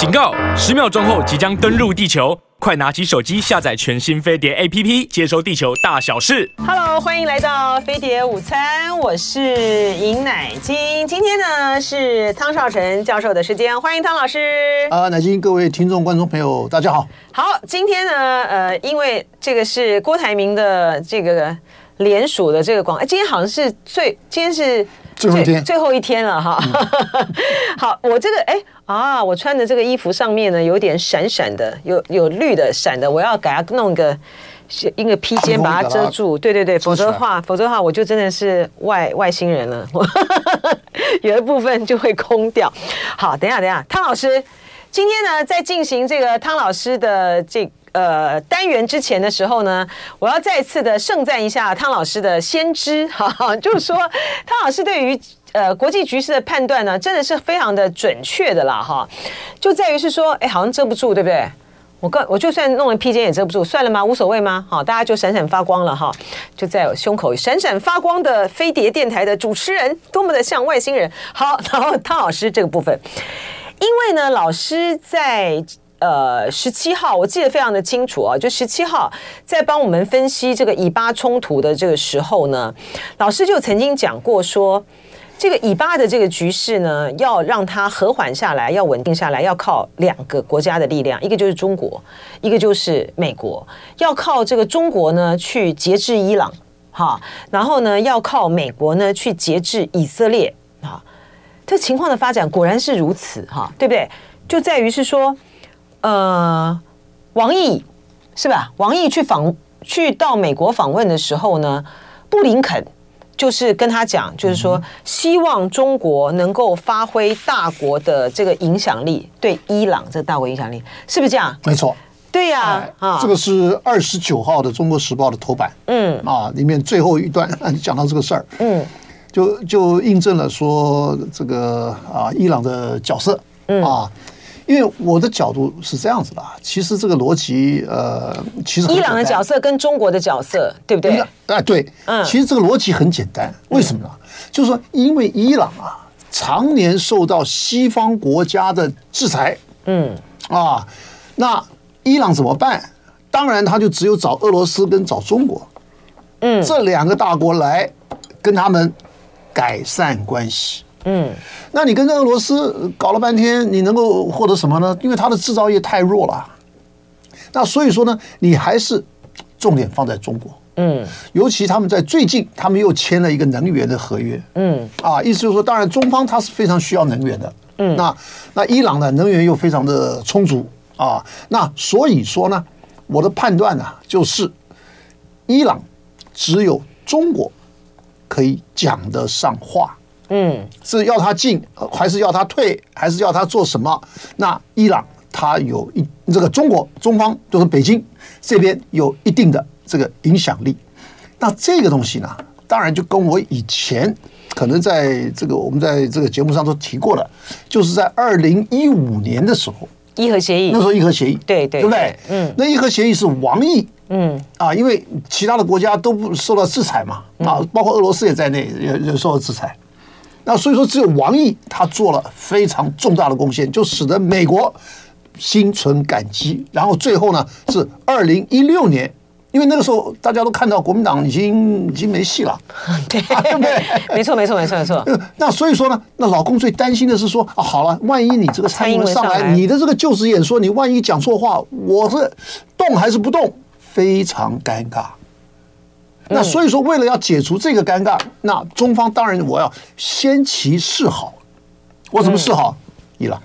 警告！十秒钟后即将登陆地球，快拿起手机下载全新飞碟 APP，接收地球大小事。Hello，欢迎来到飞碟午餐，我是尹乃金。今天呢是汤少成教授的时间，欢迎汤老师。啊，乃金，各位听众、观众朋友，大家好。好，今天呢，呃，因为这个是郭台铭的这个联署的这个广，哎，今天好像是最，今天是。最后一天，最后一天了哈。嗯、好，我这个哎啊，我穿的这个衣服上面呢有点闪闪的，有有绿的闪的，我要给它弄一个一个披肩把它遮住。对对对，否则的话，否则的话我就真的是外外星人了，有一部分就会空掉。好，等一下等一下，汤老师，今天呢在进行这个汤老师的这个。呃，单元之前的时候呢，我要再次的盛赞一下汤老师的先知，哈哈，就是说汤老师对于呃国际局势的判断呢，真的是非常的准确的啦，哈，就在于是说，哎，好像遮不住，对不对？我告我就算弄了披肩也遮不住，算了吗？无所谓吗？好，大家就闪闪发光了哈，就在我胸口闪闪发光的飞碟电台的主持人，多么的像外星人。好，然后汤老师这个部分，因为呢，老师在。呃，十七号我记得非常的清楚啊，就十七号在帮我们分析这个以巴冲突的这个时候呢，老师就曾经讲过说，这个以巴的这个局势呢，要让它和缓下来，要稳定下来，要靠两个国家的力量，一个就是中国，一个就是美国，要靠这个中国呢去节制伊朗，哈，然后呢要靠美国呢去节制以色列，啊，这情况的发展果然是如此，哈，对不对？就在于是说。呃，王毅是吧？王毅去访去到美国访问的时候呢，布林肯就是跟他讲，就是说希望中国能够发挥大国的这个影响力，对伊朗这个大国影响力，是不是这样？没错，对呀、啊，啊，这个是二十九号的《中国时报》的头版，嗯，啊，里面最后一段 讲到这个事儿，嗯，就就印证了说这个啊，伊朗的角色，嗯。啊。因为我的角度是这样子的，其实这个逻辑，呃，其实伊朗的角色跟中国的角色，对不对？哎，对，嗯，其实这个逻辑很简单，为什么呢？就是说，因为伊朗啊，常年受到西方国家的制裁，嗯，啊，那伊朗怎么办？当然，他就只有找俄罗斯跟找中国，嗯，这两个大国来跟他们改善关系。嗯，那你跟俄罗斯搞了半天，你能够获得什么呢？因为它的制造业太弱了。那所以说呢，你还是重点放在中国。嗯，尤其他们在最近，他们又签了一个能源的合约。嗯，啊，意思就是说，当然中方它是非常需要能源的。嗯，那那伊朗呢能源又非常的充足啊。那所以说呢，我的判断呢，就是伊朗只有中国可以讲得上话。嗯，是要他进，还是要他退，还是要他做什么？那伊朗他有一这个中国中方就是北京这边有一定的这个影响力。那这个东西呢，当然就跟我以前可能在这个我们在这个节目上都提过了，就是在二零一五年的时候，伊核协议，那时候伊核协议，对对，对不对？嗯，那伊核协议是王毅，嗯啊，因为其他的国家都不受到制裁嘛，啊，包括俄罗斯也在内也也受到制裁。那所以说，只有王毅他做了非常重大的贡献，就使得美国心存感激。然后最后呢，是二零一六年，因为那个时候大家都看到国民党已经已经没戏了，对 不对？没错，没错，没错，没错。那所以说呢，那老公最担心的是说啊，好了，万一你这个蔡英文上来，你的这个就职演说，你万一讲错话，我是动还是不动，非常尴尬。那所以说，为了要解除这个尴尬，那中方当然我要先期示好。我怎么示好？伊朗，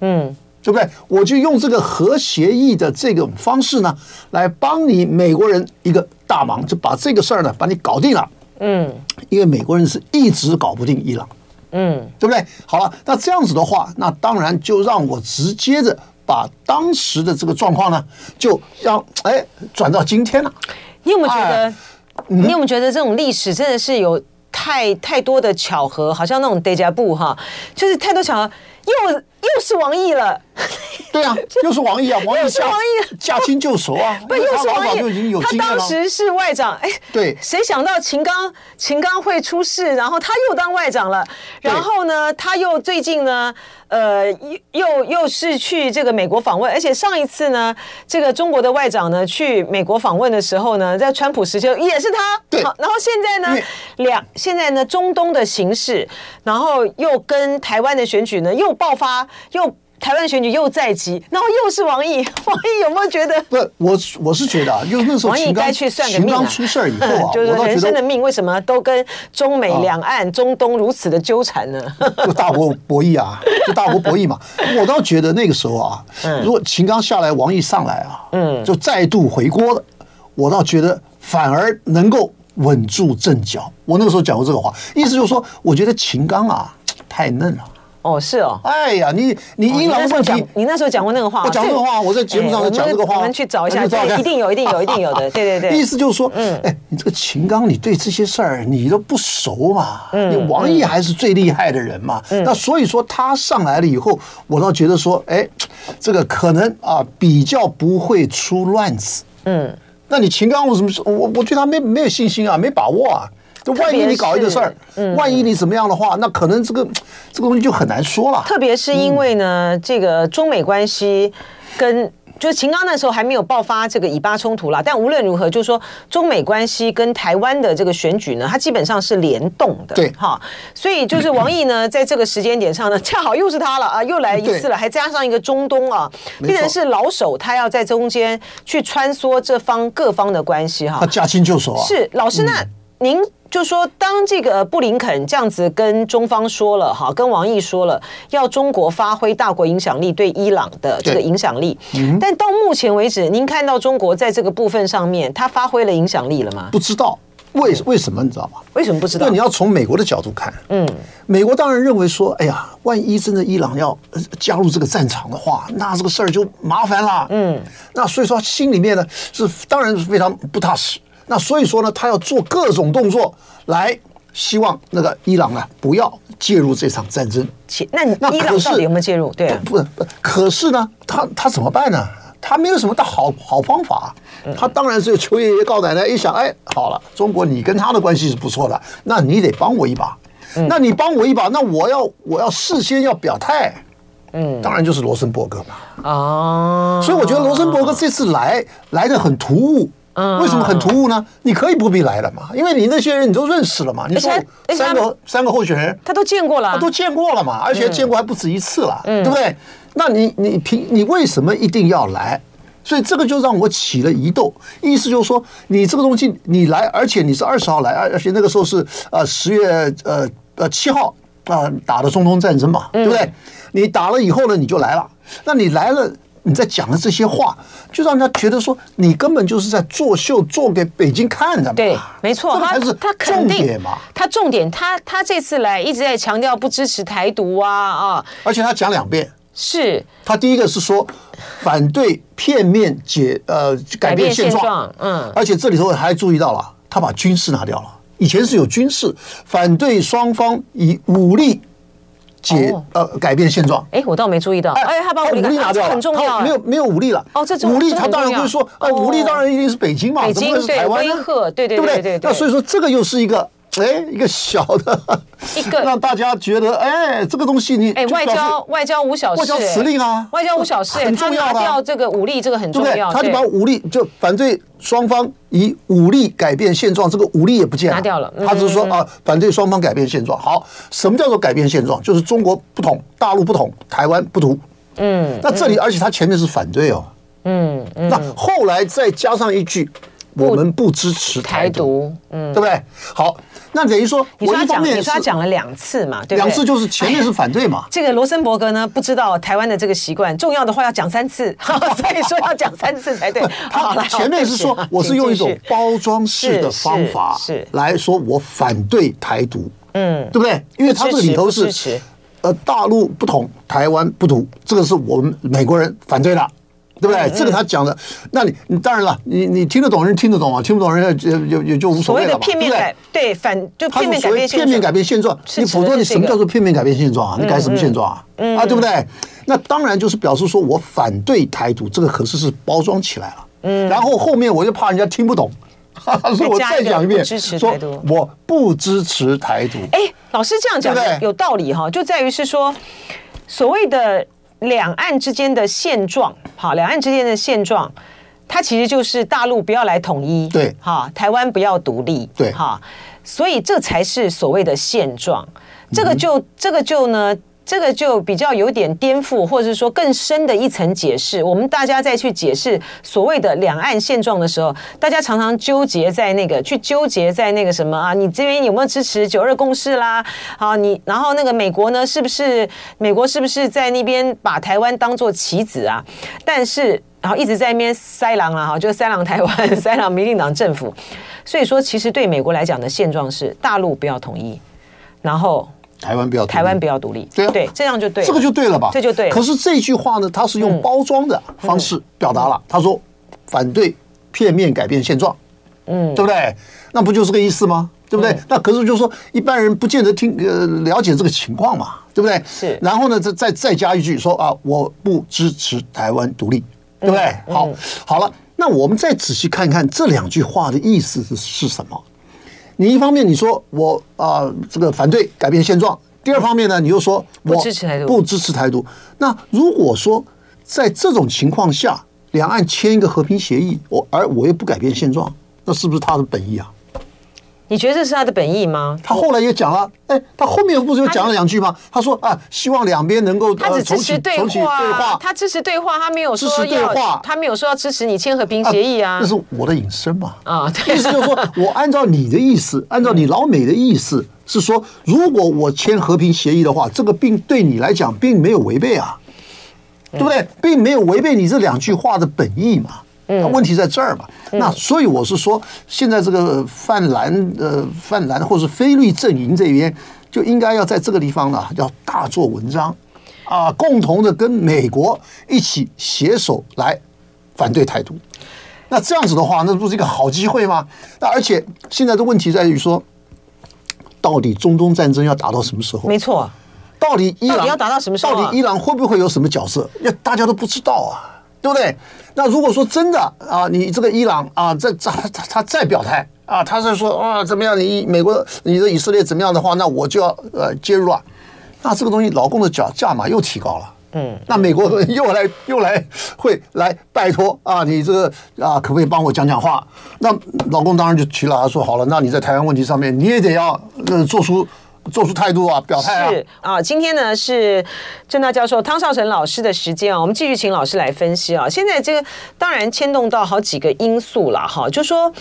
嗯，对不对？我就用这个核协议的这种方式呢，来帮你美国人一个大忙，就把这个事儿呢，把你搞定了。嗯，因为美国人是一直搞不定伊朗，嗯，对不对？好了，那这样子的话，那当然就让我直接的把当时的这个状况呢，就让哎转到今天了。你有没有觉得？你有没有觉得这种历史真的是有太太多的巧合，好像那种 deja vu 哈，就是太多巧合，又又是王毅了，对啊，又是王毅啊，王毅是王毅驾轻就熟啊，不又是王毅。就已经有经验了。他当时是外长，哎，对，谁想到秦刚秦刚会出事，然后他又当外长了，然后呢，他又最近呢，呃，又又是去这个美国访问，而且上一次呢，这个中国的外长呢去美国访问的时候呢，在川普时期也是他，对，然后现在呢，两现在呢，中东的形势，然后又跟台湾的选举呢又爆发又。台湾选举又在即，然后又是王毅，王毅有没有觉得？不，我我是觉得啊，因为那时候秦刚秦刚出事儿以后啊，就是人生的命为什么都跟中美两岸、中东如此的纠缠呢？就大国博弈啊，就大国博弈嘛。我倒觉得那个时候啊，如果秦刚下来，王毅上来啊，嗯，就再度回锅了，我倒觉得反而能够稳住阵脚。我那个时候讲过这个话，意思就是说，我觉得秦刚啊太嫩了。哦，是哦，哎呀，你你伊朗问题，你那时候讲过那个话，我讲这个话，我在节目上讲这个话，我们去找一下，一定有，一定有，一定有的，对对对。意思就是说，嗯，哎，你这个秦刚，你对这些事儿你都不熟嘛，嗯，你王毅还是最厉害的人嘛，那所以说他上来了以后，我倒觉得说，哎，这个可能啊比较不会出乱子，嗯，那你秦刚为什么说，我我对他没没有信心啊，没把握啊。就万一你搞一个事儿，嗯、万一你怎么样的话，那可能这个这个东西就很难说了。特别是因为呢，嗯、这个中美关系跟就是秦刚那时候还没有爆发这个以巴冲突啦。但无论如何，就是说中美关系跟台湾的这个选举呢，它基本上是联动的。对，哈，所以就是王毅呢，在这个时间点上呢，恰好又是他了啊，又来一次了，还加上一个中东啊，必然是老手，他要在中间去穿梭这方各方的关系哈。他驾轻就熟啊。是老师，那您。就说，当这个布林肯这样子跟中方说了，哈，跟王毅说了，要中国发挥大国影响力对伊朗的这个影响力，嗯、但到目前为止，您看到中国在这个部分上面，它发挥了影响力了吗？不知道，为为什么你知道吗？为什么不知道？那你要从美国的角度看，嗯，美国当然认为说，哎呀，万一真的伊朗要加入这个战场的话，那这个事儿就麻烦了，嗯，那所以说心里面呢是当然是非常不踏实。那所以说呢，他要做各种动作来希望那个伊朗呢不要介入这场战争。那你伊朗到底有没有介入？对啊，不不，可是呢，他他怎么办呢？他没有什么的好好方法。他当然是求爷爷告奶奶，一想，哎，好了，中国你跟他的关系是不错的，那你得帮我一把。那你帮我一把，那我要我要事先要表态。嗯，当然就是罗森伯格嘛。哦，所以我觉得罗森伯格这次来来的很突兀。为什么很突兀呢？你可以不必来了嘛，因为你那些人你都认识了嘛。你说三个三个候选人，他都见过了，他都见过了嘛，而且见过还不止一次了，对不对？那你你凭你为什么一定要来？所以这个就让我起了疑窦。意思就是说，你这个东西你来，而且你是二十号来，而而且那个时候是呃十月呃呃七号啊打的中东战争嘛，对不对？你打了以后呢，你就来了。那你来了。你在讲的这些话，就让人家觉得说你根本就是在作秀，做给北京看的嘛。对，没错，这才是他重点嘛。他重点，他他这次来一直在强调不支持台独啊啊！而且他讲两遍，是他第一个是说反对片面解呃改变现状，嗯，而且这里头还注意到了，他把军事拿掉了，以前是有军事，反对双方以武力。解呃改变现状，哎，我倒没注意到，哎，他把武力拿掉了，很重要，没有没有武力了。哦，这武力他当然会说，呃，武力当然一定是北京嘛，怎么会是台湾？威吓，对？对对对对。那所以说这个又是一个哎一个小的一个让大家觉得哎这个东西你哎外交外交无小事，外交辞令啊，外交无小事，很重要的。要这个武力这个很重要，他就把武力就反对双方以武力改变现状，这个武力也不见了，拿掉了。他只是说啊，反对双方改变现状。好，什么叫做改变现状？就是中国不统，大陆不统，台湾不独。嗯，那这里而且他前面是反对哦。嗯，那后来再加上一句，我们不支持台独。嗯，对不对？好。那等于说，你说他讲，你说他讲了两次嘛，对不对？两次就是前面是反对嘛。这个罗森伯格呢，不知道台湾的这个习惯，重要的话要讲三次，所以说要讲三次才对。他前面是说，我是用一种包装式的方法是来说，我反对台独，嗯，对不对？因为他这个里头是呃，大陆不统，台湾不独，这个是我们美国人反对的。对不对？这个他讲的，那你你当然了，你你听得懂人听得懂啊，听不懂人也也也就无所谓了。所谓的片面改对反就片面改变片面改变现状，你否则你什么叫做片面改变现状啊？你改什么现状啊？啊，对不对？那当然就是表示说我反对台独，这个可是是包装起来了。嗯，然后后面我就怕人家听不懂，所以我再讲一遍，说我不支持台独。哎，老师这样讲有道理哈，就在于是说所谓的。两岸之间的现状，好，两岸之间的现状，它其实就是大陆不要来统一，对，哈，台湾不要独立，对，哈，所以这才是所谓的现状，这个就、嗯、这个就呢。这个就比较有点颠覆，或者是说更深的一层解释。我们大家再去解释所谓的两岸现状的时候，大家常常纠结在那个，去纠结在那个什么啊？你这边有没有支持九二共识啦？好，你然后那个美国呢，是不是美国是不是在那边把台湾当做棋子啊？但是然后一直在那边塞狼啊，哈，就塞狼台湾，塞狼民进党政府。所以说，其实对美国来讲的现状是大陆不要统一，然后。台湾不要台湾不要独立，对啊，对，这样就对，这个就对了吧？这就对。可是这句话呢，他是用包装的方式表达了。他说反对片面改变现状，嗯，对不对？那不就是个意思吗？对不对？那可是就是说一般人不见得听呃了解这个情况嘛，对不对？是。然后呢，再再再加一句说啊，我不支持台湾独立，对不对？好，好了，那我们再仔细看看这两句话的意思是是什么？你一方面你说我啊、呃、这个反对改变现状，第二方面呢，你又说我不支持台独，不支持台独。那如果说在这种情况下，两岸签一个和平协议，我而我又不改变现状，那是不是他的本意啊？你觉得这是他的本意吗？他后来也讲了，哎，他后面不是又讲了两句吗？他说啊，希望两边能够他只支持对话，他支持对话，他没有说他没有说要支持你签和平协议啊。那是我的隐身嘛啊，意思就是说我按照你的意思，按照你老美的意思是说，如果我签和平协议的话，这个并对你来讲并没有违背啊，对不对？并没有违背你这两句话的本意嘛。那问题在这儿嘛？那所以我是说，现在这个泛蓝呃泛蓝或是非绿阵营这边，就应该要在这个地方呢，要大做文章啊，共同的跟美国一起携手来反对台独。那这样子的话，那不是一个好机会吗？那而且现在的问题在于说，到底中东战争要打到什么时候？没错，到底伊朗要打到什么时候？到底伊朗会不会有什么角色？那大家都不知道啊。对不对？那如果说真的啊，你这个伊朗啊，这这他他再表态啊，他是说啊怎么样？你美国你的以色列怎么样的话，那我就要呃介入啊。那这个东西，老共的价价码又提高了。嗯，那美国又来又来会来拜托啊，你这个啊可不可以帮我讲讲话？那老公当然就提了，他说好了，那你在台湾问题上面你也得要呃做出。做出态度啊，表态啊！是啊，今天呢是郑大教授汤绍成老师的时间啊，我们继续请老师来分析啊。现在这个当然牵动到好几个因素了哈，就说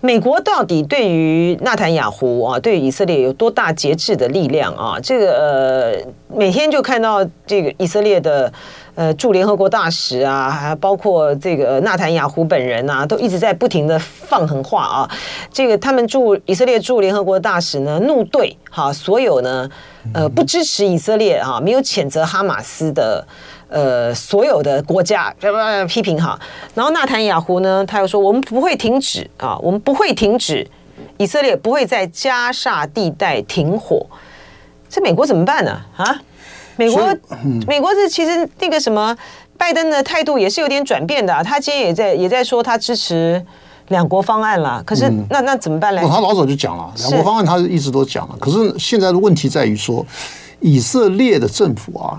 美国到底对于纳坦雅胡啊，对以色列有多大节制的力量啊？这个呃，每天就看到这个以色列的。呃，驻联合国大使啊，还包括这个纳坦雅胡本人啊，都一直在不停的放狠话啊。这个他们驻以色列驻联合国大使呢，怒对哈所有呢，呃，不支持以色列啊，没有谴责哈马斯的呃所有的国家，批评哈。然后纳坦雅胡呢，他又说，我们不会停止啊，我们不会停止，以色列不会在加沙地带停火。这美国怎么办呢？啊？美国，美国是其实那个什么，拜登的态度也是有点转变的啊。他今天也在也在说他支持两国方案了。可是那那怎么办呢？他老早就讲了，两国方案他一直都讲了。可是现在的问题在于说，以色列的政府啊，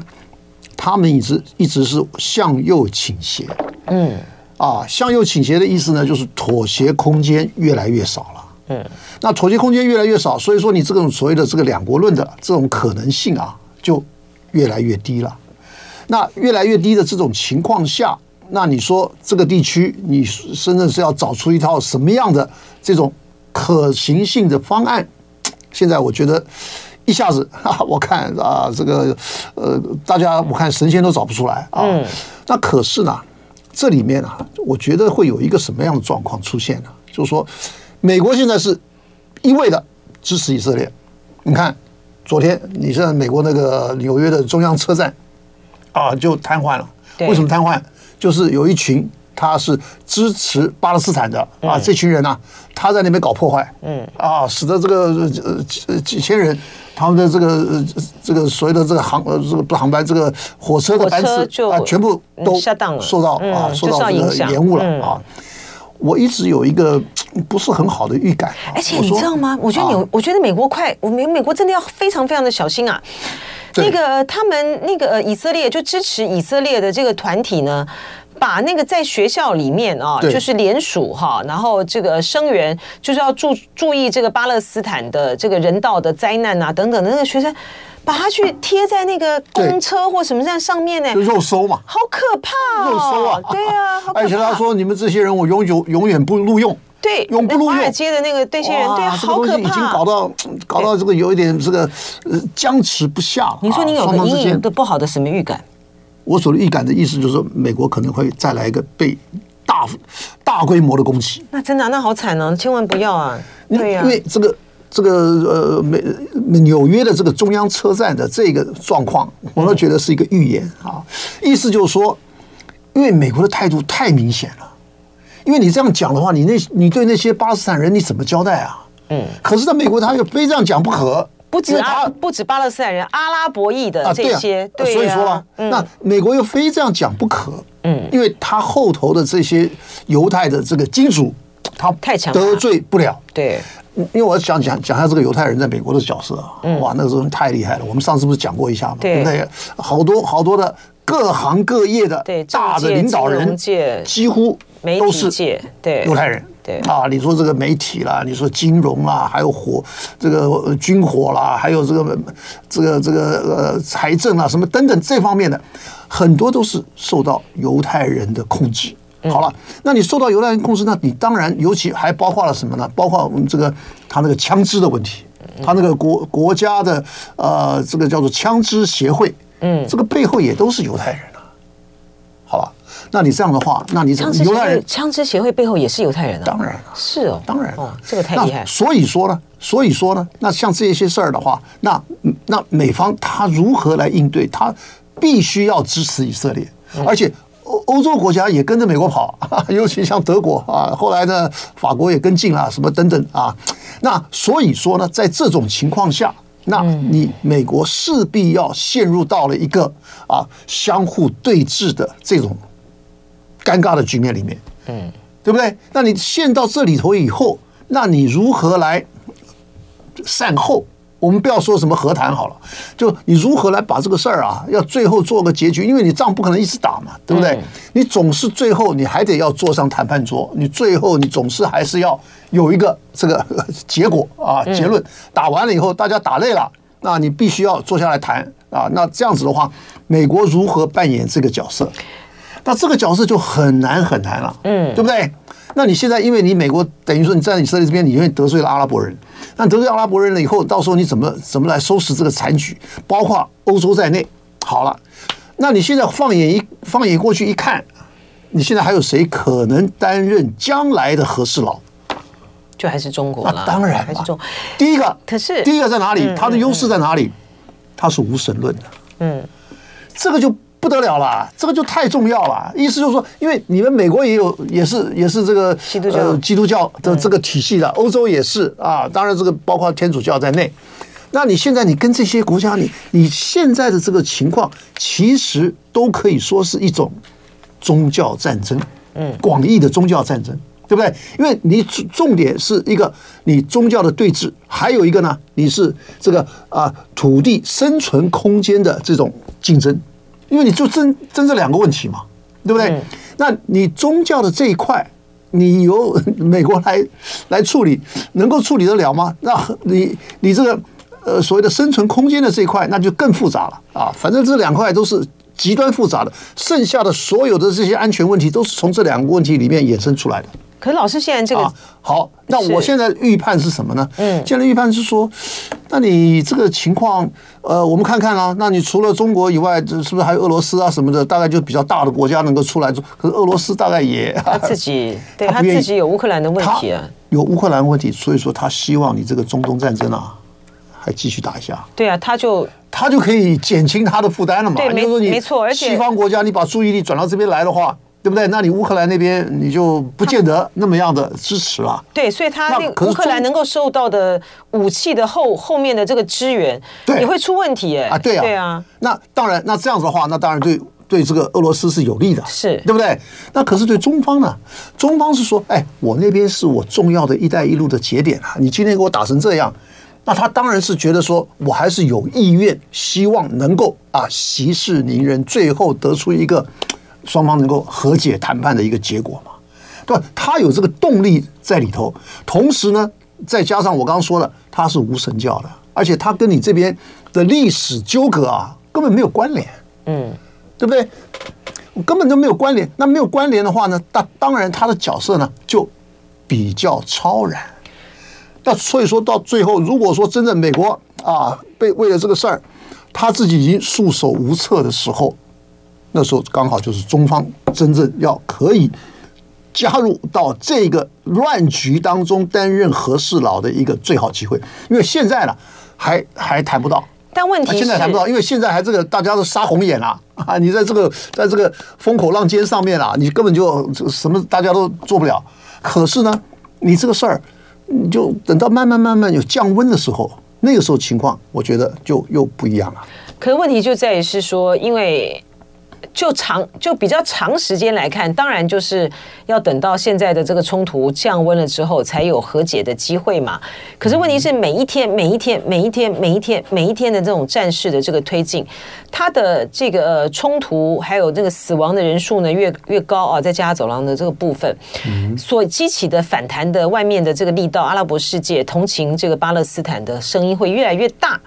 他们一直一直是向右倾斜。嗯，啊，向右倾斜的意思呢，就是妥协空间越来越少了。嗯，那妥协空间越来越少，所以说你这种所谓的这个两国论的这种可能性啊，就。越来越低了，那越来越低的这种情况下，那你说这个地区，你深圳是要找出一套什么样的这种可行性的方案？现在我觉得一下子啊，我看啊，这个呃，大家我看神仙都找不出来啊。那可是呢，这里面啊，我觉得会有一个什么样的状况出现呢？就是说，美国现在是一味的支持以色列，你看。昨天，你像美国那个纽约的中央车站，啊，就瘫痪了。为什么瘫痪？就是有一群他是支持巴勒斯坦的啊，这群人呢、啊，他在那边搞破坏，嗯啊，使得这个呃几几千人他们的这个这个所谓的这个航呃这个不航班这个火车的班次啊全部都受到啊受到这个延误了啊。我一直有一个 不是很好的预感，而且你知道吗？我觉得美，我觉得美国快，我们美国真的要 非常非常的小心啊。那个他们那个以色列就支持以色列的这个团体呢，把那个在学校里面啊，就是联署哈，然后这个声援，就是要注注意这个巴勒斯坦的这个人道的灾难啊等等的那个学生。把它去贴在那个公车或什么这样上面呢？就肉搜嘛，好可怕哦！肉搜啊，对啊，而且他说：“你们这些人，我永久永远不录用。”对，永不录用。华尔街的那个这些人，对，好可怕，已经搞到搞到这个有一点这个呃僵持不下。你说你有个隐隐的不好的什么预感？我所的预感的意思就是说，美国可能会再来一个被大大规模的攻击。那真的，那好惨哦！千万不要啊！对呀，因为这个。这个呃美纽约的这个中央车站的这个状况，我都觉得是一个预言啊。意思就是说，因为美国的态度太明显了，因为你这样讲的话，你那你对那些巴勒斯坦人你怎么交代啊？嗯。可是，在美国他又非这样讲不可，不止阿不止巴勒斯坦人，阿拉伯裔的这些，对，所以说了，那美国又非这样讲不可，嗯，因为他后头的这些犹太的这个金主，他太强得罪不了，对。因为我想讲讲一下这个犹太人在美国的角色，哇，那个时候太厉害了。我们上次不是讲过一下吗？对不对？好多好多的各行各业的大的领导人，几乎都是对犹太人。对啊，你说这个媒体啦，你说金融啦，还有火这个军火啦，还有这个这个这个呃财政啊什么等等这方面的，很多都是受到犹太人的控制。好了，那你受到犹太人控制，那你当然尤其还包括了什么呢？包括我们这个他那个枪支的问题，他那个国国家的呃这个叫做枪支协会，嗯，这个背后也都是犹太人啊。好了，那你这样的话，那你怎么犹太人枪支协会背后也是犹太人啊？当然了是哦，当然哦，这个太厉害。所以说呢，所以说呢，那像这些事儿的话，那那美方他如何来应对？他必须要支持以色列，而且。欧欧洲国家也跟着美国跑，尤其像德国啊，后来呢，法国也跟进了，什么等等啊。那所以说呢，在这种情况下，那你美国势必要陷入到了一个啊相互对峙的这种尴尬的局面里面，嗯，对不对？那你陷到这里头以后，那你如何来善后？我们不要说什么和谈好了，就你如何来把这个事儿啊，要最后做个结局，因为你仗不可能一直打嘛，对不对？你总是最后你还得要坐上谈判桌，你最后你总是还是要有一个这个结果啊，结论。打完了以后，大家打累了，那你必须要坐下来谈啊。那这样子的话，美国如何扮演这个角色？那这个角色就很难很难了，嗯，对不对？那你现在，因为你美国等于说你站在以色列这边，你因为得罪了阿拉伯人，那得罪阿拉伯人了以后，到时候你怎么怎么来收拾这个残局？包括欧洲在内，好了，那你现在放眼一放眼过去一看，你现在还有谁可能担任将来的和事佬？就还是中国了，当然还是中。第一个，可是第一个在哪里？它的优势在哪里？它是无神论的，嗯，这个就。不得了了，这个就太重要了。意思就是说，因为你们美国也有，也是也是这个基督教基督教的这个体系的，欧洲也是啊。当然，这个包括天主教在内。那你现在你跟这些国家，你你现在的这个情况，其实都可以说是一种宗教战争，嗯，广义的宗教战争，对不对？因为你重点是一个你宗教的对峙，还有一个呢，你是这个啊土地生存空间的这种竞争。因为你就争争这两个问题嘛，对不对？嗯、那你宗教的这一块，你由美国来来处理，能够处理得了吗？那你你这个呃所谓的生存空间的这一块，那就更复杂了啊！反正这两块都是极端复杂的，剩下的所有的这些安全问题，都是从这两个问题里面衍生出来的。可是老师现在这个、啊、好，那我现在预判是什么呢？嗯，现在预判是说，那你这个情况，呃，我们看看啊，那你除了中国以外，是不是还有俄罗斯啊什么的？大概就比较大的国家能够出来做。可是俄罗斯大概也他自己 对他自己有乌克兰的问题啊，有乌克兰问题，所以说他希望你这个中东战争啊，还继续打一下。对啊，他就他就可以减轻他的负担了嘛。对，没错，而且西方国家你把注意力转到这边来的话。对不对？那你乌克兰那边你就不见得那么样的支持了。对，所以他那个乌克兰能够受到的武器的后后面的这个支援，也会出问题哎。啊，对啊，对啊。那当然，那这样子的话，那当然对对这个俄罗斯是有利的，是对不对？那可是对中方呢？中方是说，哎，我那边是我重要的一带一路的节点啊，你今天给我打成这样，那他当然是觉得说我还是有意愿，希望能够啊息事宁人，最后得出一个。双方能够和解谈判的一个结果嘛？对吧？他有这个动力在里头，同时呢，再加上我刚刚说了，他是无神教的，而且他跟你这边的历史纠葛啊，根本没有关联，嗯，对不对？根本都没有关联。那没有关联的话呢，那当然他的角色呢就比较超然。那所以说到最后，如果说真的美国啊被为了这个事儿，他自己已经束手无策的时候。那时候刚好就是中方真正要可以加入到这个乱局当中担任和事佬的一个最好机会，因为现在呢还还谈不到。但问题现在谈不到，因为现在还这个大家都杀红眼了 啊！你在这个在这个风口浪尖上面啊，你根本就什么大家都做不了。可是呢，你这个事儿，你就等到慢慢慢慢有降温的时候，那个时候情况，我觉得就又不一样了。可是问题就在于是说，因为。就长就比较长时间来看，当然就是要等到现在的这个冲突降温了之后，才有和解的机会嘛。可是问题是，每一天、每一天、每一天、每一天、每一天的这种战事的这个推进，它的这个冲突还有这个死亡的人数呢，越越高啊，在加沙走廊的这个部分，所激起的反弹的外面的这个力道，阿拉伯世界同情这个巴勒斯坦的声音会越来越大。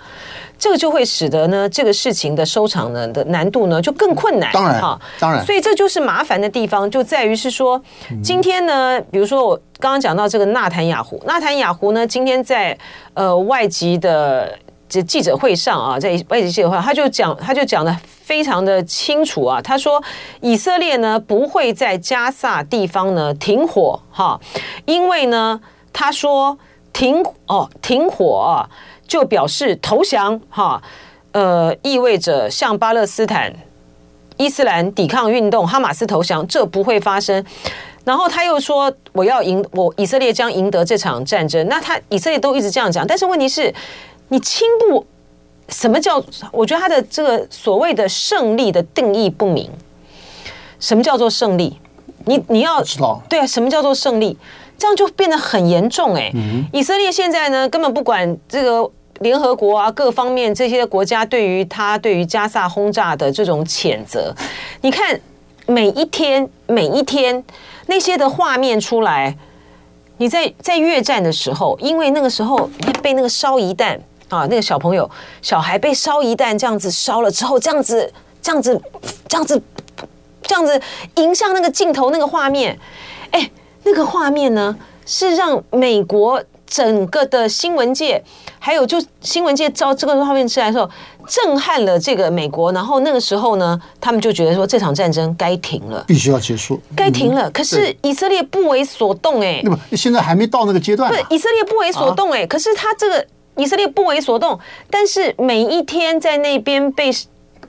这个就会使得呢，这个事情的收场呢的难度呢就更困难。当然哈，当然，所以这就是麻烦的地方，就在于是说，今天呢，比如说我刚刚讲到这个纳坦雅胡，纳坦雅胡呢，今天在呃外籍的这记者会上啊，在外籍记者会，他就讲，他就讲的非常的清楚啊，他说以色列呢不会在加萨地方呢停火哈，因为呢他说停哦停火啊。就表示投降，哈，呃，意味着向巴勒斯坦伊斯兰抵抗运动哈马斯投降，这不会发生。然后他又说，我要赢，我以色列将赢得这场战争。那他以色列都一直这样讲，但是问题是，你轻不？什么叫？我觉得他的这个所谓的胜利的定义不明。什么叫做胜利？你你要知道，对啊，什么叫做胜利？这样就变得很严重哎！以色列现在呢，根本不管这个联合国啊，各方面这些国家对于他对于加萨轰炸的这种谴责，你看每一天每一天那些的画面出来，你在在越战的时候，因为那个时候被那个烧夷弹啊，那个小朋友小孩被烧夷弹这样子烧了之后，这样子这样子这样子这样子迎向那个镜头那个画面，哎。那个画面呢，是让美国整个的新闻界，还有就新闻界照这个画面出来的时候，震撼了这个美国。然后那个时候呢，他们就觉得说这场战争该停了，必须要结束，该停了。可是以色列不为所动哎，那么现在还没到那个阶段。对，以色列不为所动哎，可是他这个以色列不为所动，但是每一天在那边被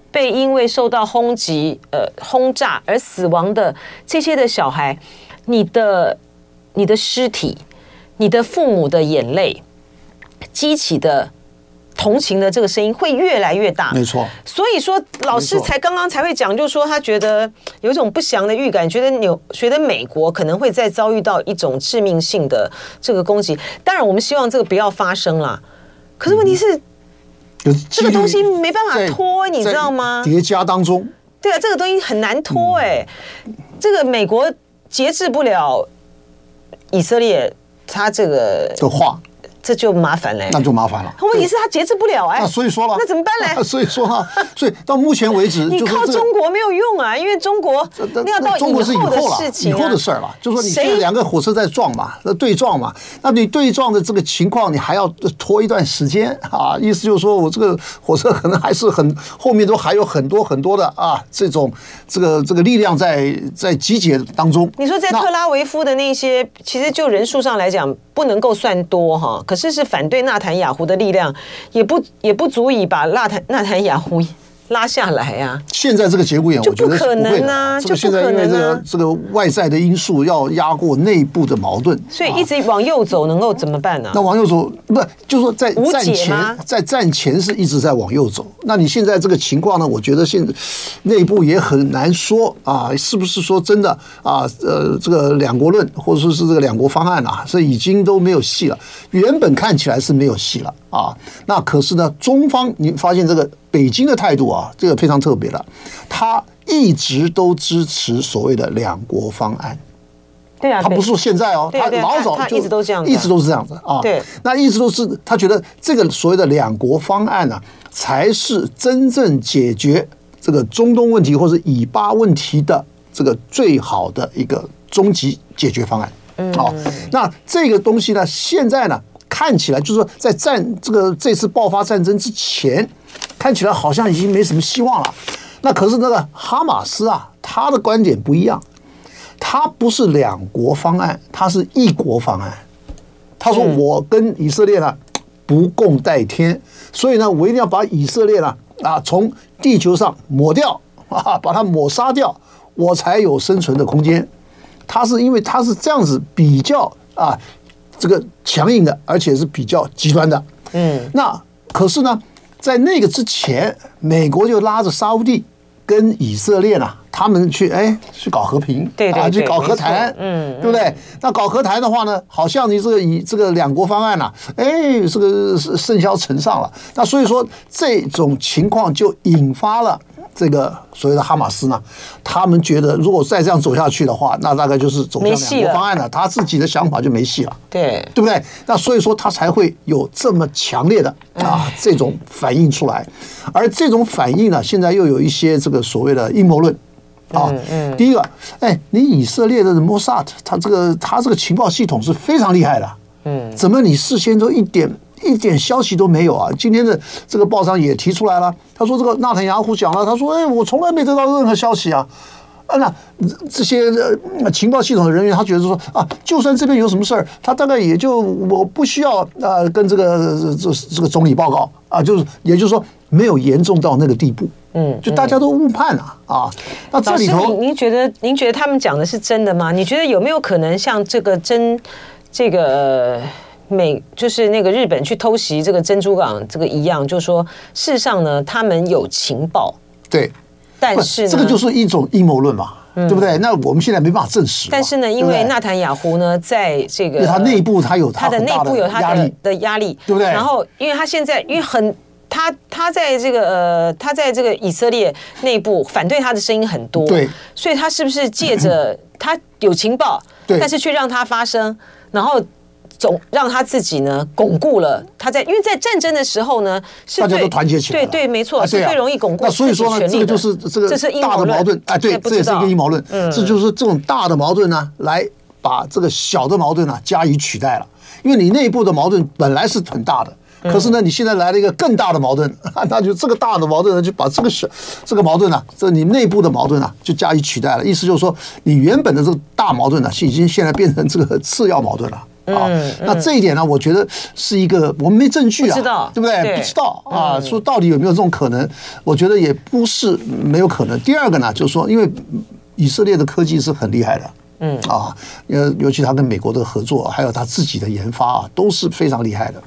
被因为受到轰击呃轰炸而死亡的这些的小孩。你的、你的尸体，你的父母的眼泪，激起的同情的这个声音会越来越大。没错。所以说，老师才刚刚才会讲，就说他觉得有一种不祥的预感，觉得纽觉得美国可能会再遭遇到一种致命性的这个攻击。当然，我们希望这个不要发生啦。可是问题是，这个东西没办法拖，你知道吗？叠加当中。对啊，这个东西很难拖哎。这个美国。节制不了以色列，他这个的话。这就麻烦了，那就麻烦了。问题是他节制不了哎，那所以说了，那怎么办呢？所以说哈，所以到目前为止，你靠中国没有用啊，因为中国那要到以后的事情，以后的事儿了。就说你现在两个火车在撞嘛，那对撞嘛，那你对撞的这个情况，你还要拖一段时间啊。意思就是说我这个火车可能还是很后面都还有很多很多的啊，这种这个这个力量在在集结当中。你说在特拉维夫的那些，其实就人数上来讲不能够算多哈，可是是反对纳坦雅胡的力量，也不也不足以把纳坦纳坦雅胡拉下来呀？现在这个节骨眼，我觉得是不会的啊。这个现在因为这个这个外在的因素要压过内部的矛盾，所以一直往右走能够怎么办呢？那往右走不是，就是说在战前，在战前是一直在往右走。那你现在这个情况呢？我觉得现内部也很难说啊，是不是说真的啊？呃，这个两国论或者说是这个两国方案啊，这已经都没有戏了。原本看起来是没有戏了啊。那可是呢，中方你发现这个。北京的态度啊，这个非常特别了。他一直都支持所谓的两国方案。对啊，他不是说现在哦，他老早就一直都这样，一直都是这样子啊。对，那一直都是他觉得这个所谓的两国方案呢，才是真正解决这个中东问题或者以巴问题的这个最好的一个终极解决方案。嗯，好，那这个东西呢，现在呢，看起来就是说，在战这个这次爆发战争之前。看起来好像已经没什么希望了，那可是那个哈马斯啊，他的观点不一样，他不是两国方案，他是一国方案。他说：“我跟以色列呢不共戴天，所以呢，我一定要把以色列呢啊从地球上抹掉啊，把它抹杀掉，我才有生存的空间。”他是因为他是这样子比较啊这个强硬的，而且是比较极端的。嗯，那可是呢？在那个之前，美国就拉着沙乌地跟以色列呢，他们去哎去搞和平，对对，去搞和谈，嗯，对不对？那搞和谈的话呢，好像你这个以这个两国方案呢，哎，这个甚嚣尘上了。那所以说这种情况就引发了。这个所谓的哈马斯呢，他们觉得如果再这样走下去的话，那大概就是走向两国方案了。他自己的想法就没戏了，对对不对？那所以说他才会有这么强烈的啊这种反应出来，而这种反应呢，现在又有一些这个所谓的阴谋论啊。第一个，哎，你以色列的摩萨特，他这个他这个情报系统是非常厉害的，嗯，怎么你事先都一点？一点消息都没有啊！今天的这个报上也提出来了，他说这个纳坦雅胡讲了，他说：“哎，我从来没得到任何消息啊！”啊，那这些情报系统的人员，他觉得说啊，就算这边有什么事儿，他大概也就我不需要啊，跟这个这这个总理报告啊，就是也就是说没有严重到那个地步，嗯，就大家都误判了啊。那这里头，您觉得您觉得他们讲的是真的吗？你觉得有没有可能像这个真这个？美就是那个日本去偷袭这个珍珠港这个一样，就是说事实上呢，他们有情报，对，但是这个就是一种阴谋论嘛，对不对？那我们现在没办法证实。但是呢，因为纳坦雅胡呢，在这个他内部他有他的内部有他的的压力，对不对？然后，因为他现在因为很他他在这个呃他在这个以色列内部反对他的声音很多，对，所以他是不是借着 他有情报，但是却让他发声，然后。总让他自己呢巩固了他在，因为在战争的时候呢，是大家都团结起来，对对，没错，是最容易巩固。那所以说呢，这个就是这个大的矛盾，哎，对，这也是一个阴谋论。嗯，这就是这种大的矛盾呢，来把这个小的矛盾呢加以取代了。因为你内部的矛盾本来是很大的，可是呢，你现在来了一个更大的矛盾，那就这个大的矛盾呢，就把这个小这个矛盾呢，这你内部的矛盾呢，就加以取代了。意思就是说，你原本的这个大矛盾呢，已经现在变成这个次要矛盾了。啊，那这一点呢，我觉得是一个我们没证据啊，对不对？不知道啊，说到底有没有这种可能？我觉得也不是没有可能。第二个呢，就是说，因为以色列的科技是很厉害的，嗯啊，呃，尤其他跟美国的合作，还有他自己的研发啊，都是非常厉害的。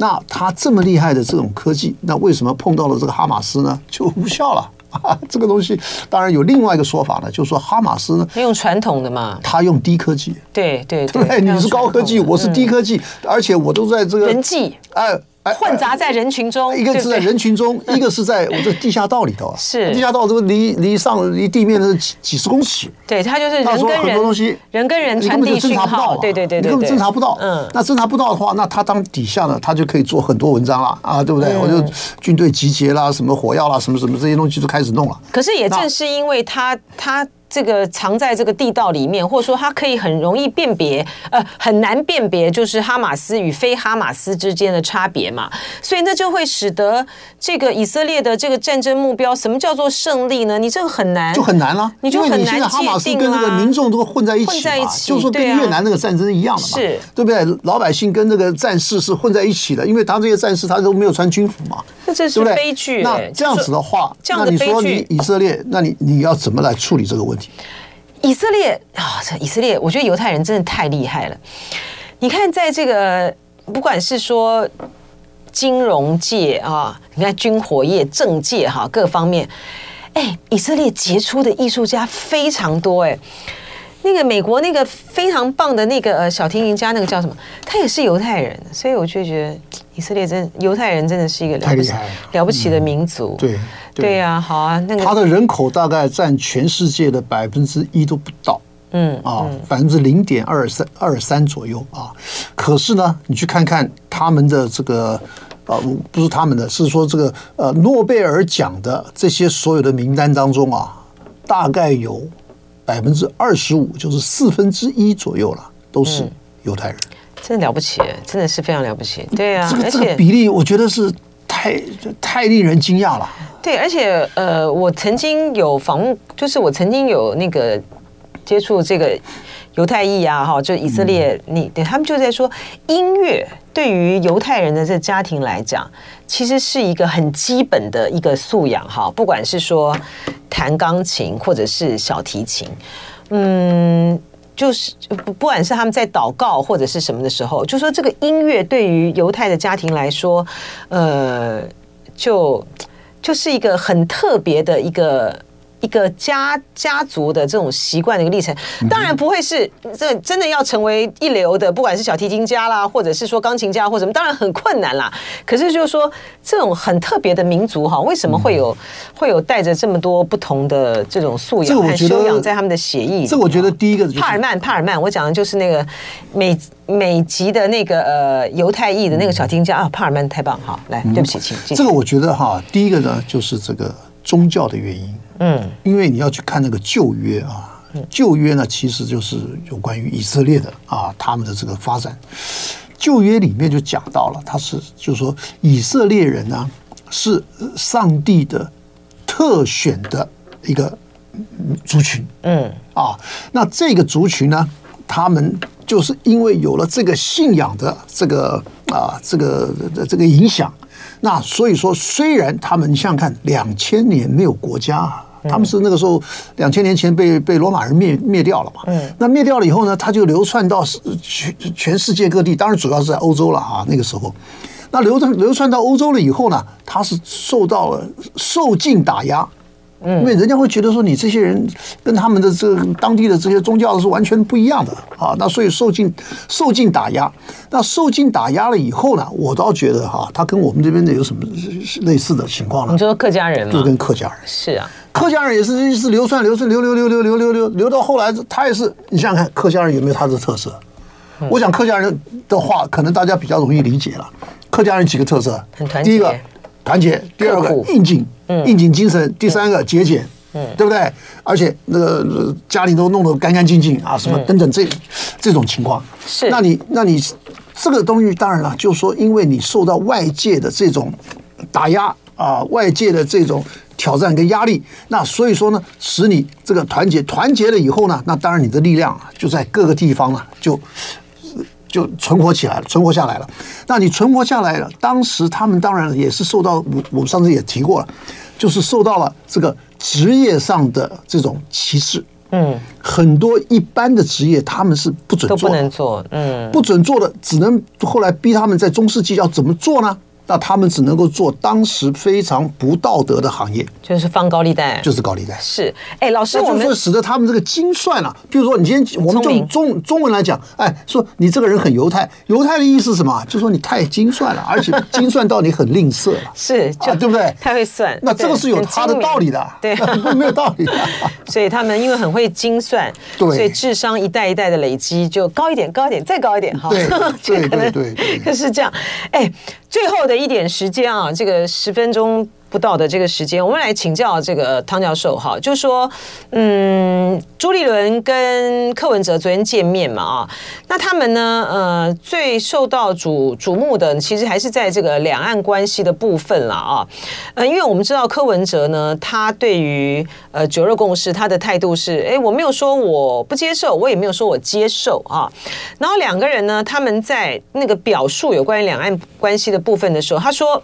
那他这么厉害的这种科技，那为什么碰到了这个哈马斯呢？就无效了。啊，这个东西当然有另外一个说法呢，就是说哈马斯呢，他用传统的嘛，他用低科技，对对对，对，你是高科技，我是低科技，而且我都在这个人际，哎。混杂在人群中，一个是在人群中，一个是在我这地下道里头啊。是地下道，这个离离上离地面的几几十公尺。对，它就是人跟人很多东西，人跟人传递讯号。对对对，你根本侦查不到。嗯，那侦查不到的话，那他当底下呢，他就可以做很多文章了啊，对不对？我就军队集结啦，什么火药啦，什么什么这些东西就开始弄了。可是也正是因为他他这个藏在这个地道里面，或者说它可以很容易辨别，呃，很难辨别，就是哈马斯与非哈马斯之间的差别嘛。所以那就会使得这个以色列的这个战争目标，什么叫做胜利呢？你这个很难，就很难了，你就很难界定啊。哈马斯跟那个民众都混在一起嘛，混在一起，就是说跟越南那个战争一样的嘛，是，对不对？老百姓跟那个战士是混在一起的，因为他这些战士他都没有穿军服嘛，那这是悲剧。那这样子的话，那你说你以色列，那你你要怎么来处理这个问题？以色列啊，这以色列，我觉得犹太人真的太厉害了。你看，在这个不管是说金融界啊，你看军火业、政界哈，各方面，哎，以色列杰出的艺术家非常多哎。那个美国那个非常棒的那个呃小提琴家，那个叫什么？他也是犹太人，所以我就觉得以色列真犹太人真的是一个了不起了不起的民族。对。对呀、啊，好啊，那个他的人口大概占全世界的百分之一都不到，嗯啊，百分之零点二三二三左右啊。可是呢，你去看看他们的这个呃，不是他们的，是说这个呃诺贝尔奖的这些所有的名单当中啊，大概有百分之二十五，就是四分之一左右了，都是犹太人，嗯、真的了不起，真的是非常了不起。对啊，这个、而且这个比例，我觉得是太太令人惊讶了。对，而且呃，我曾经有访问，就是我曾经有那个接触这个犹太裔啊，哈，就以色列，你对他们就在说，音乐对于犹太人的这家庭来讲，其实是一个很基本的一个素养，哈，不管是说弹钢琴或者是小提琴，嗯，就是不不管是他们在祷告或者是什么的时候，就说这个音乐对于犹太的家庭来说，呃，就。就是一个很特别的一个一个家家族的这种习惯的一个历程，当然不会是这真的要成为一流的，不管是小提琴家啦，或者是说钢琴家或者什么，当然很困难啦。可是就是说，这种很特别的民族哈，为什么会有会有带着这么多不同的这种素养和修养在他们的血液里？这我觉得第一个帕尔曼，帕尔曼，我讲的就是那个美美籍的那个呃犹太裔的那个小提琴家啊，帕尔曼太棒，哈，来，对不起，请。这个我觉得哈，第一个呢就是这个宗教的原因。嗯，因为你要去看那个旧约啊，旧约呢其实就是有关于以色列的啊，他们的这个发展。旧约里面就讲到了，他是就是说以色列人呢是上帝的特选的一个族群。嗯，啊，那这个族群呢，他们就是因为有了这个信仰的这个啊这个这个影响，那所以说虽然他们你想想看两千年没有国家。他们是那个时候两千年前被被罗马人灭灭掉了嘛？嗯，那灭掉了以后呢，他就流窜到全全世界各地，当然主要是在欧洲了啊。那个时候，那流传流窜到欧洲了以后呢，他是受到了受尽打压，嗯，因为人家会觉得说你这些人跟他们的这个当地的这些宗教是完全不一样的啊。那所以受尽受尽打压，那受尽打压了以后呢，我倒觉得哈，他跟我们这边的有什么类似的情况呢？你说客家人吗？就跟客家人是啊。客家人也是一直流窜，流窜，流流流流流流流流到后来，他也是。你想想看，客家人有没有他的特色？我想客家人的话，可能大家比较容易理解了。客家人几个特色：第一个团结，第二个应景，应景精神；第三个节俭，对不对？而且那个家里都弄得干干净净啊，什么等等这这种情况。是，那你那你这个东西当然了，就说，因为你受到外界的这种打压啊，外界的这种。挑战跟压力，那所以说呢，使你这个团结，团结了以后呢，那当然你的力量就在各个地方呢，就就存活起来了，存活下来了。那你存活下来了，当时他们当然也是受到我我们上次也提过了，就是受到了这个职业上的这种歧视。嗯，很多一般的职业他们是不准做，不能做，嗯，不准做的，只能后来逼他们在中世纪要怎么做呢？那他们只能够做当时非常不道德的行业，就是放高利贷，就是高利贷。是，哎，老师，我们就使得他们这个精算啊，比如说你今天我们就中中文来讲，哎，说你这个人很犹太，犹太的意思是什么？就说你太精算了，而且精算到你很吝啬了，是，就对不对？太会算，那这个是有他的道理的，对，没有道理。的。所以他们因为很会精算，对，所以智商一代一代的累积就高一点，高一点，再高一点，哈，对，对，对，对，可是这样，哎。最后的一点时间啊，这个十分钟不到的这个时间，我们来请教这个汤教授哈，就说，嗯，朱立伦跟柯文哲昨天见面嘛啊，那他们呢，呃，最受到瞩瞩目的，其实还是在这个两岸关系的部分了啊，呃，因为我们知道柯文哲呢，他对于呃九二共识，他的态度是，哎，我没有说我不接受，我也没有说我接受啊，然后两个人呢，他们在那个表述有关于两岸关系的部分的时候，他说。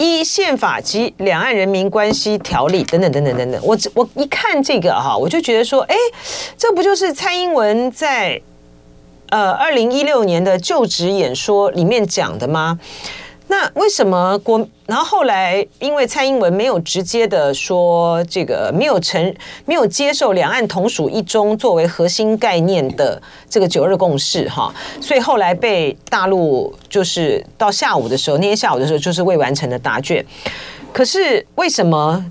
一宪法及两岸人民关系条例等等等等等等，我我一看这个哈，我就觉得说，哎，这不就是蔡英文在呃二零一六年的就职演说里面讲的吗？那为什么国？然后后来因为蔡英文没有直接的说这个没有承没有接受两岸同属一中作为核心概念的这个九二共识哈，所以后来被大陆就是到下午的时候，那天下午的时候就是未完成的答卷。可是为什么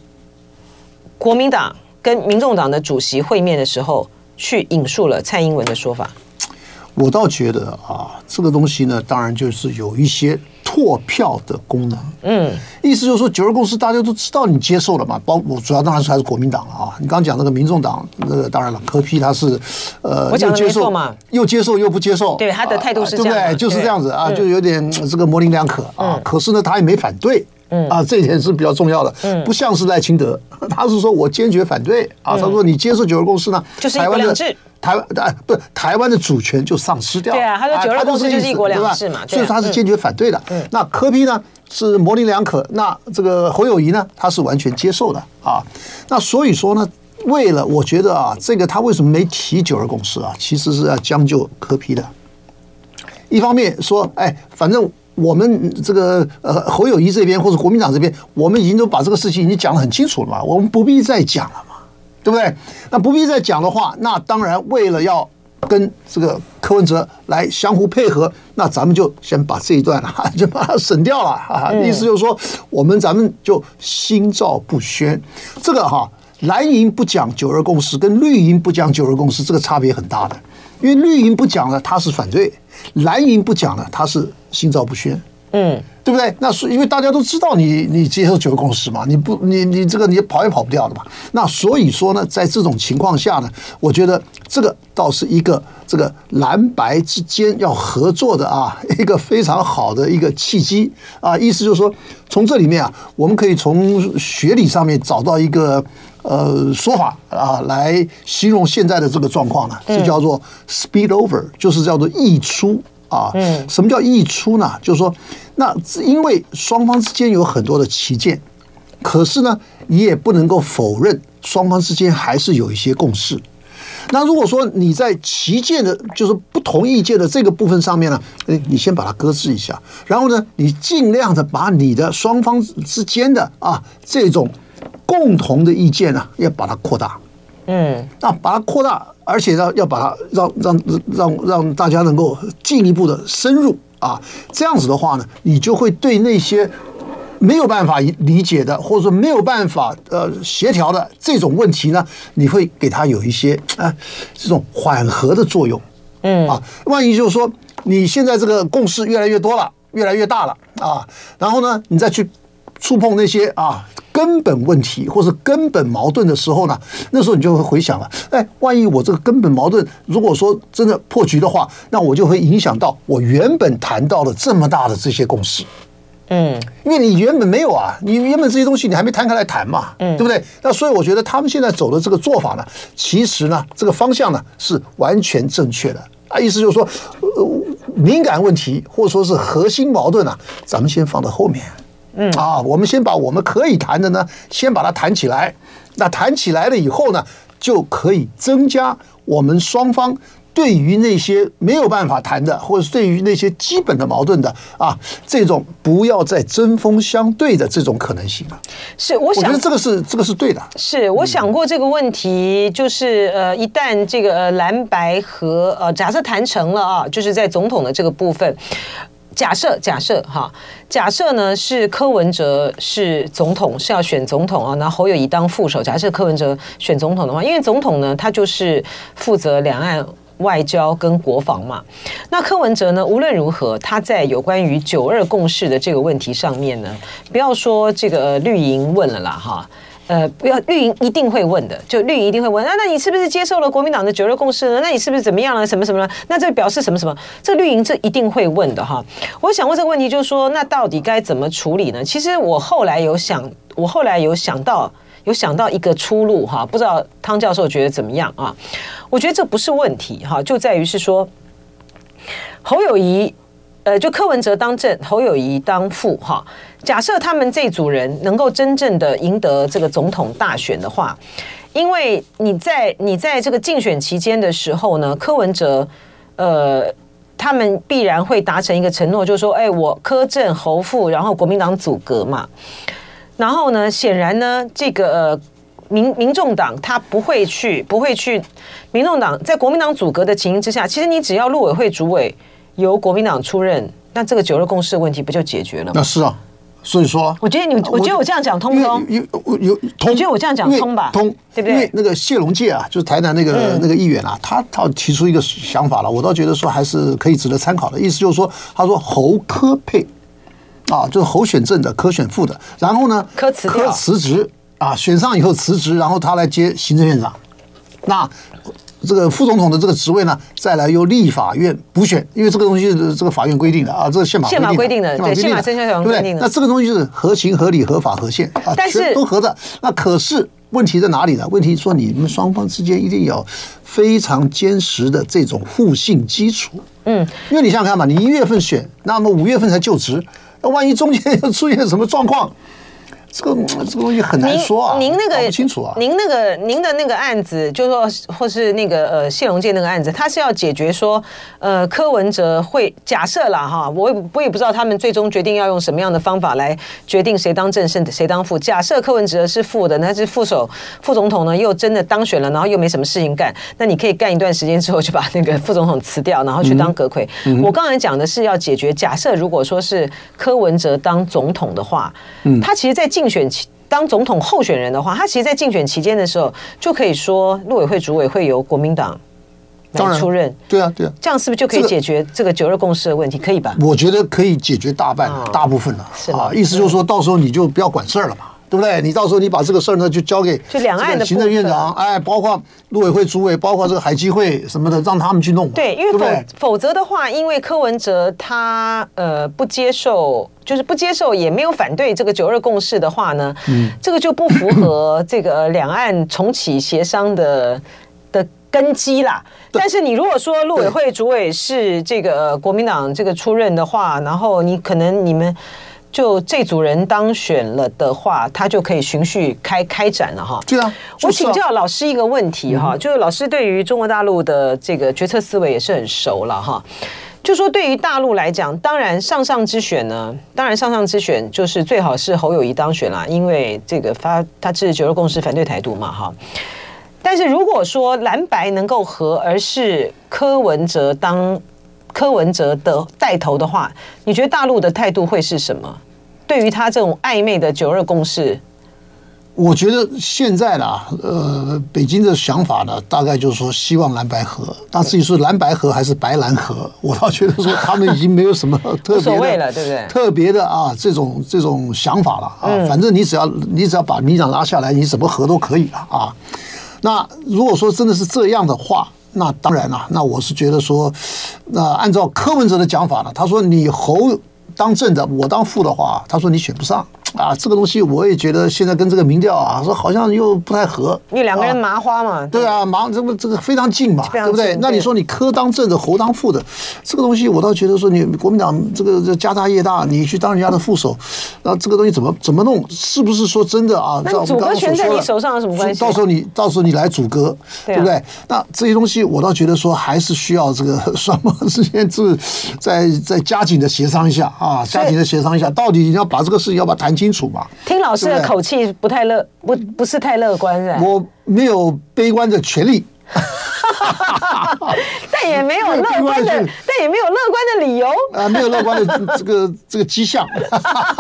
国民党跟民众党的主席会面的时候去引述了蔡英文的说法？我倒觉得啊，这个东西呢，当然就是有一些拓票的功能。嗯，意思就是说，九二共识大家都知道你接受了嘛，包我主要当然是还是国民党了啊。你刚刚讲那个民众党，那个当然了，柯 P 他是呃，我讲接受嘛，又接受又不接受，对他的态度是这样，对不对？就是这样子啊，就有点这个模棱两可啊。可是呢，他也没反对，嗯啊，这一点是比较重要的。嗯，不像是赖清德，他是说我坚决反对啊。他说你接受九二共识呢，就是一国两制。台湾哎，不是台湾的主权就丧失掉了。对啊，他说九二共识就是一国两制嘛，所以他是坚决反对的。那柯 P 呢是模棱两可，那这个侯友谊呢他是完全接受的啊。那所以说呢，为了我觉得啊，这个他为什么没提九二共识啊？其实是要将就柯 P 的。一方面说，哎，反正我们这个呃侯友谊这边或者国民党这边，我们已经都把这个事情已经讲得很清楚了嘛，我们不必再讲了嘛。对不对？那不必再讲的话，那当然为了要跟这个柯文哲来相互配合，那咱们就先把这一段啊，就把它省掉了哈啊。意思就是说，我们咱们就心照不宣。这个哈，蓝营不讲九二共识，跟绿营不讲九二共识，这个差别很大的。因为绿营不讲了，他是反对；蓝营不讲了，他是心照不宣。嗯。对不对？那是因为大家都知道你你接受九个共识嘛，你不你你这个你跑也跑不掉的嘛。那所以说呢，在这种情况下呢，我觉得这个倒是一个这个蓝白之间要合作的啊 一个非常好的一个契机啊。意思就是说，从这里面啊，我们可以从学理上面找到一个呃说法啊，来形容现在的这个状况呢，就叫做 speed over，就是叫做溢出。啊，嗯，什么叫溢出呢？就是说，那因为双方之间有很多的旗舰，可是呢，你也不能够否认双方之间还是有一些共识。那如果说你在旗舰的，就是不同意见的这个部分上面呢，诶，你先把它搁置一下，然后呢，你尽量的把你的双方之间的啊这种共同的意见呢，要把它扩大。嗯，那把它扩大，而且要，要把它让让让让大家能够进一步的深入啊，这样子的话呢，你就会对那些没有办法理解的，或者说没有办法呃协调的这种问题呢，你会给他有一些啊这种缓和的作用。嗯啊，万一就是说你现在这个共识越来越多了，越来越大了啊，然后呢，你再去触碰那些啊。根本问题或是根本矛盾的时候呢，那时候你就会回想了，哎，万一我这个根本矛盾如果说真的破局的话，那我就会影响到我原本谈到了这么大的这些共识，嗯，因为你原本没有啊，你原本这些东西你还没摊开来谈嘛，嗯，对不对？那所以我觉得他们现在走的这个做法呢，其实呢，这个方向呢是完全正确的啊，意思就是说，呃，敏感问题或者说是核心矛盾啊，咱们先放到后面。嗯啊，我们先把我们可以谈的呢，先把它谈起来。那谈起来了以后呢，就可以增加我们双方对于那些没有办法谈的，或者是对于那些基本的矛盾的啊，这种不要再针锋相对的这种可能性了。是，我想，我觉得这个是这个是对的。是，我想过这个问题，就是呃，一旦这个蓝白和呃，假设谈成了啊，就是在总统的这个部分。假设假设哈，假设呢是柯文哲是总统，是要选总统啊，那侯友宜当副手。假设柯文哲选总统的话，因为总统呢，他就是负责两岸外交跟国防嘛。那柯文哲呢，无论如何，他在有关于九二共识的这个问题上面呢，不要说这个绿营问了啦，哈。呃，不要绿营一定会问的，就绿营一定会问啊，那你是不是接受了国民党的九二共识呢？那你是不是怎么样了？什么什么了？那这表示什么什么？这绿营这一定会问的哈。我想问这个问题，就是说，那到底该怎么处理呢？其实我后来有想，我后来有想到，有想到一个出路哈，不知道汤教授觉得怎么样啊？我觉得这不是问题哈，就在于是说侯友宜。呃，就柯文哲当正，侯友宜当副，哈。假设他们这组人能够真正的赢得这个总统大选的话，因为你在你在这个竞选期间的时候呢，柯文哲，呃，他们必然会达成一个承诺，就是说，哎，我柯正侯副，然后国民党组阁嘛。然后呢，显然呢，这个民民众党他不会去，不会去。民众党在国民党组阁的情形之下，其实你只要陆委会主委。由国民党出任，那这个九二共识的问题不就解决了吗？那是啊，所以说，我觉得你，我觉得我这样讲通不通？有有有通，我觉得我这样讲通吧？通，对不对？因为那个谢龙介啊，就是台南那个那个议员啊，他倒提出一个想法了，我倒觉得说还是可以值得参考的。意思就是说，他说侯科配啊，就是侯选正的，柯选副的，然后呢，柯辞柯辞职啊，选上以后辞职，然后他来接行政院长，那。这个副总统的这个职位呢，再来由立法院补选，因为这个东西是这个法院规定的啊，这个宪法宪法规定的，对宪法生效条文规定的。那这个东西是合情合理、合法合宪啊，但是都合的。那可是问题在哪里呢？问题说你们双方之间一定有非常坚实的这种互信基础。嗯，因为你想想看嘛，你一月份选，那么五月份才就职，那万一中间又出现什么状况？这个这个东西很难说啊，您，您那个不清楚啊。您那个您的那个案子，就是说或是那个呃谢龙介那个案子，他是要解决说，呃柯文哲会假设了哈，我也我也不知道他们最终决定要用什么样的方法来决定谁当正胜谁当副。假设柯文哲是副的，那是副手副总统呢又真的当选了，然后又没什么事情干，那你可以干一段时间之后就把那个副总统辞掉，然后去当阁揆。嗯、我刚才讲的是要解决，假设如果说是柯文哲当总统的话，嗯，他其实，在竞选期当总统候选人的话，他其实，在竞选期间的时候，就可以说陆委会主委会由国民党来出任。对啊，对啊，这样是不是就可以解决这个九二共识的问题？可以吧？我觉得可以解决大半、大部分了。是啊，意思就是说到时候你就不要管事儿了嘛。对不对？你到时候你把这个事儿呢，就交给就两岸的行政院长，哎，包括陆委会主委，包括这个海基会什么的，让他们去弄。对，因为否否则的话，因为柯文哲他呃不接受，就是不接受也没有反对这个九二共识的话呢，嗯，这个就不符合这个两岸重启协商的的根基啦。但是你如果说陆委会主委是这个国民党这个出任的话，然后你可能你们。就这组人当选了的话，他就可以循序开开展了哈。对啊，我请教老师一个问题哈，就是老师对于中国大陆的这个决策思维也是很熟了哈。就说对于大陆来讲，当然上上之选呢，当然上上之选就是最好是侯友谊当选啦，因为这个发他支持九二共识，反对台独嘛哈。但是如果说蓝白能够和，而是柯文哲当。柯文哲的带头的话，你觉得大陆的态度会是什么？对于他这种暧昧的九二共识，我觉得现在呢，呃，北京的想法呢，大概就是说希望蓝白合，但至于说蓝白合还是白蓝合，我倒觉得说他们已经没有什么特别的，对不对？特别的啊，这种这种想法了啊，反正你只要你只要把民长拉下来，你怎么合都可以了啊。那如果说真的是这样的话，那当然了，那我是觉得说，那按照柯文哲的讲法呢，他说你侯当正的，我当副的话，他说你选不上。啊，这个东西我也觉得现在跟这个民调啊，说好像又不太合。因为两个人麻花嘛。对啊，麻这不这个非常近嘛，对不对？那你说你科当正的，侯当副的，这个东西我倒觉得说你国民党这个这家大业大，你去当人家的副手，那这个东西怎么怎么弄？是不是说真的啊？那组阁权在你手上有什么关系？到时候你到时候你来组阁，对不对？那这些东西我倒觉得说还是需要这个 双方之间是再再加紧的协商一下啊，加紧的协商一下，到底你要把这个事情要把它谈清楚嘛？听老师的口气不太乐，不不是太乐观，是吧？我 没有悲观的权利，但也没有乐观的，但也没有乐观的理由啊，没有乐观的 这个这个迹象。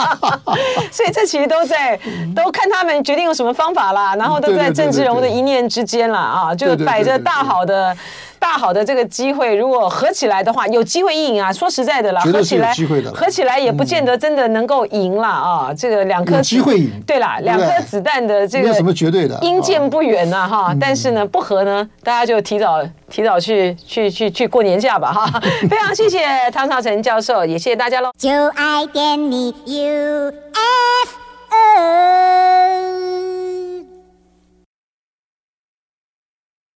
所以这其实都在都看他们决定用什么方法啦，然后都在政治人物的一念之间了啊，就摆着大好的。大好的这个机会，如果合起来的话，有机会赢啊！说实在的啦，合起来机会的，合起来也不见得真的能够赢了啊！这个两颗机会赢，对啦，两颗子弹的这个没有什么绝对的，应见不远呐哈！但是呢，不合呢，大家就提早提早去去去去过年假吧哈！非常谢谢汤绍成教授，也谢谢大家喽！就爱点你 UFO。